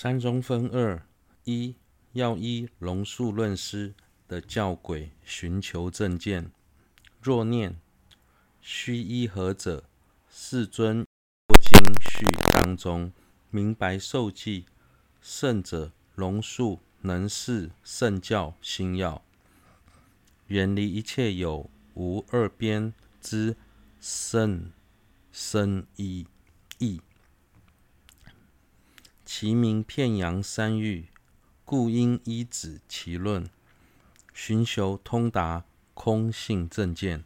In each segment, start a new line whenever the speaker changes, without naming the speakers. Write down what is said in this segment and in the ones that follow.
三中分二：一要依龙树论师的教诲寻求正见。若念须依何者？世尊经序当中明白受记，圣者龙树能示圣教心要，远离一切有无二边之甚深义义。其名遍扬三域，故应依止其论，寻求通达空性正见。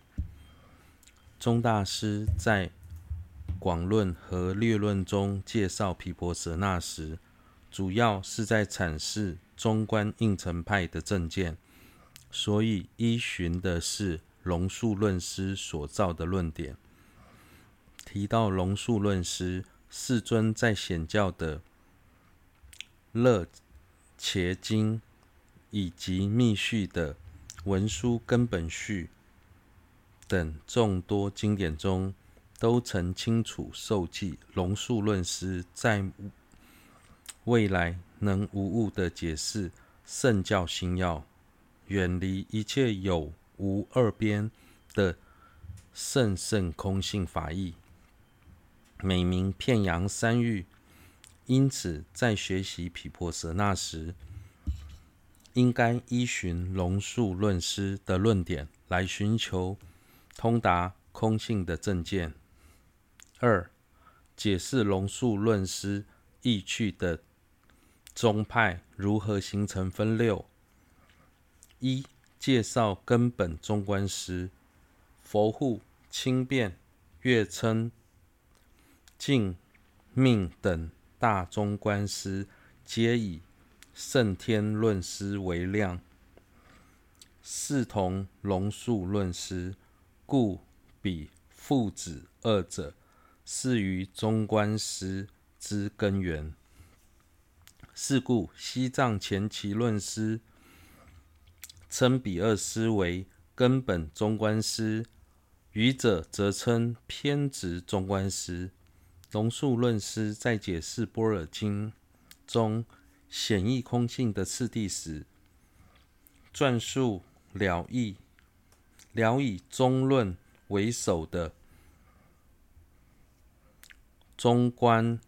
宗大师在广论和略论中介绍毗婆舍那时，主要是在阐释中观应成派的正见，所以依循的是龙树论师所造的论点。提到龙树论师，世尊在显教的勒伽经以及密续的文殊根本序等众多经典中，都曾清楚授记龙树论师在未来能无误地解释圣教心要，远离一切有无二边的甚深空性法义，美名片阳三域。因此，在学习毗婆舍那时，应该依循龙树论师的论点来寻求通达空性的正见。二、解释龙树论师意趣的宗派如何形成分六。一、介绍根本中观师，佛护、清辩、月称、净命等。大中观师皆以胜天论师为量，视同龙树论师，故彼父子二者是于中观师之根源。是故西藏前期论师称彼二师为根本中观师，余者则称偏执中观师。龙树论师在解释《波尔经》中显义空性的次第时，转述了义了以中论为首的中观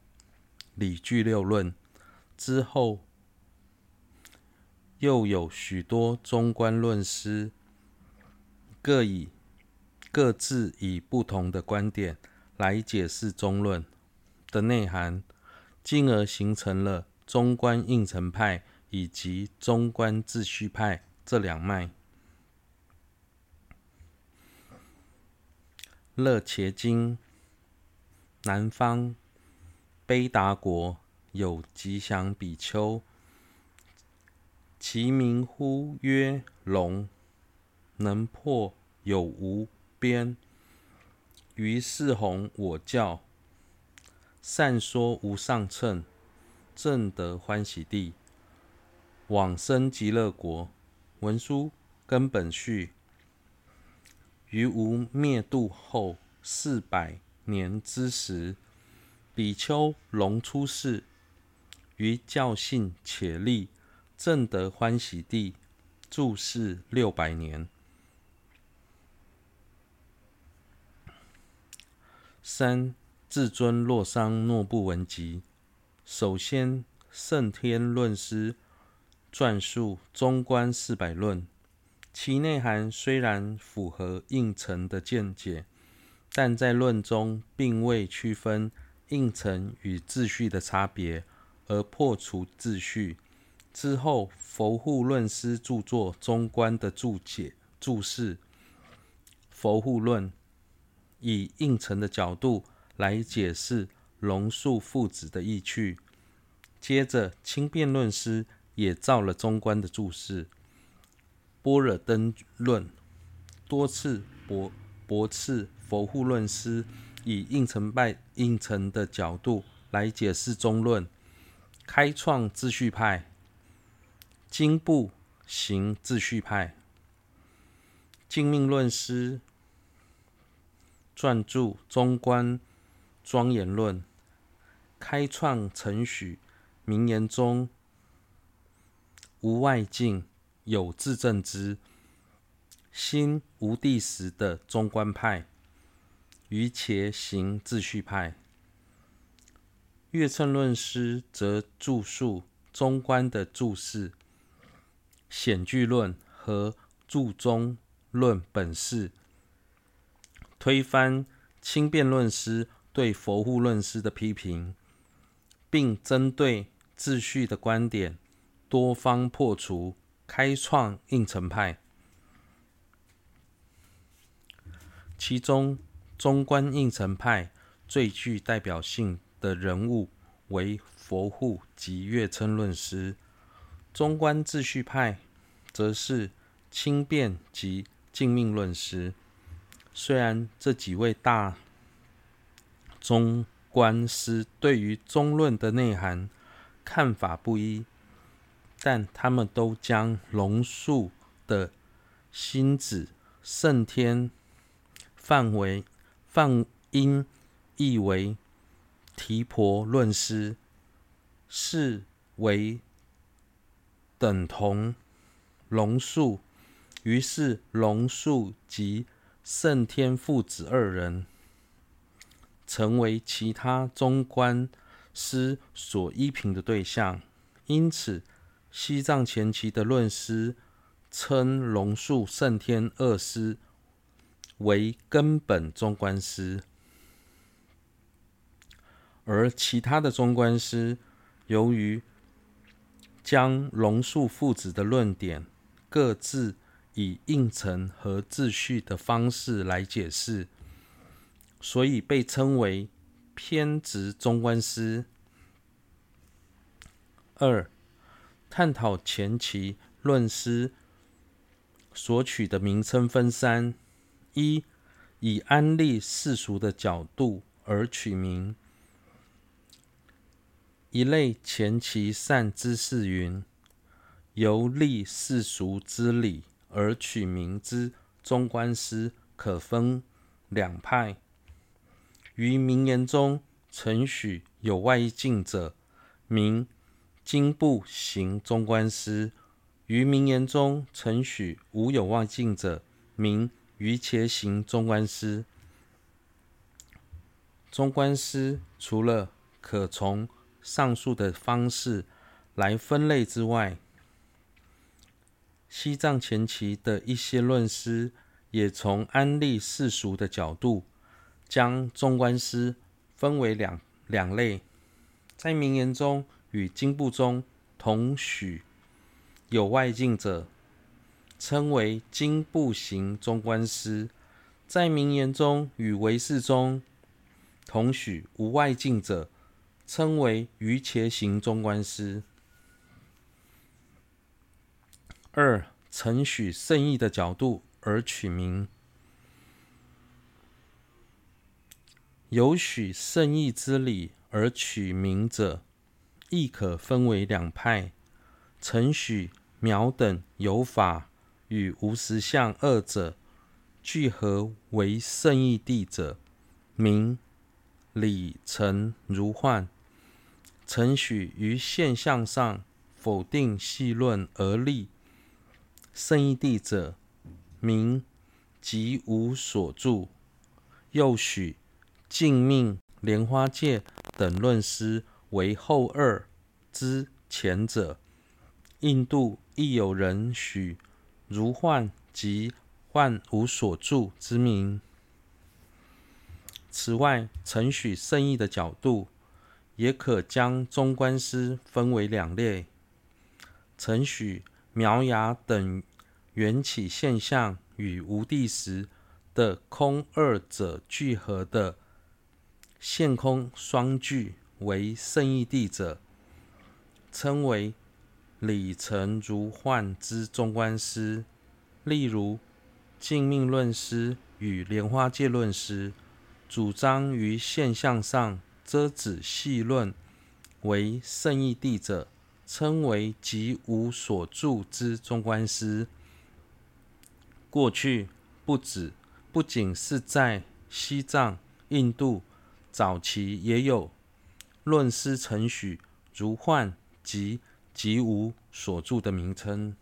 理据六论之后，又有许多中观论师各以各自以不同的观点来解释中论。的内涵，进而形成了中观应成派以及中观自续派这两脉。乐伽经，南方卑达国有吉祥比丘，其名呼曰龙，能破有无边，于是弘我教。善说无上乘，正得欢喜地，往生极乐国。文殊根本序，于无灭度后四百年之时，比丘龙出世，于教信且立，正得欢喜地，住世六百年。三。至尊洛桑诺布文集，首先胜天论师撰述中观四百论，其内涵虽然符合应成的见解，但在论中并未区分应成与自续的差别，而破除自续。之后，佛护论师著作中观的注解注释《佛护论》，以应成的角度。来解释龙树父子的意趣。接着，清辩论师也造了中观的注释，《般若灯论》，多次驳驳斥佛护论师以应成派应成的角度来解释中论，开创秩序派，经部行秩序派。净命论师撰著中观庄严论，开创承许名言中无外境，有自证之心无地时的中观派，瑜伽行自序派。月称论师则著述中观的注释、显句论和注中论本事，推翻轻辩论师对佛护论师的批评，并针对自序的观点多方破除，开创应成派。其中，中观应成派最具代表性的人物为佛护及月称论师，中观自序派则是轻便及静命论师。虽然这几位大中观师对于中论的内涵看法不一，但他们都将龙树的心子胜天范围范音译为提婆论师，视为等同龙树，于是龙树及胜天父子二人成为其他中观师所依凭的对象。因此，西藏前期的论师称龙树、胜天二师为根本中观师。而其他的中观师，由于将龙树父子的论点各自以应承和自续的方式来解释，所以被称为偏执中观师。二、探讨前期论师所取的名称分三：一、以安立世俗的角度而取名。一类前期善知识云：“由立世俗之理而取名之中观师，可分两派。于名言中承许有外境者，名经部行中观师；于名言中承许无有外境者，名瑜伽行中观师。中观师除了可从上述的方式来分类之外，西藏前期的一些论师也从安立世俗的角度，将中观师分为两两类，在名言中与经部中同许有外境者，称为经部行中观师；在名言中与唯识中同许无外境者，称为瑜伽行中观师。二、承许圣义的角度而取名，有许圣义之理而取名者，亦可分为两派：承许苗等有法与无实相二者聚合为圣义地者，名理成如幻。承许于现象上否定戏论而立圣义地者，名即无所住。又许净命、莲花戒等论师为后二之前者。印度亦有人许如幻及幻无所住之名。此外，承许圣义的角度。也可将中观师分为两类：承许苗芽等缘起现象与无地时的空二者聚合的现空双聚为圣义地者，称为理成如幻之中观师。例如，净命论师与莲花戒论师主张于现象上。遮止细论为圣义地者，称为即无所住之中观师。过去不止，不仅是在西藏、印度早期，也有论师成许如幻、即、即无所著的名称。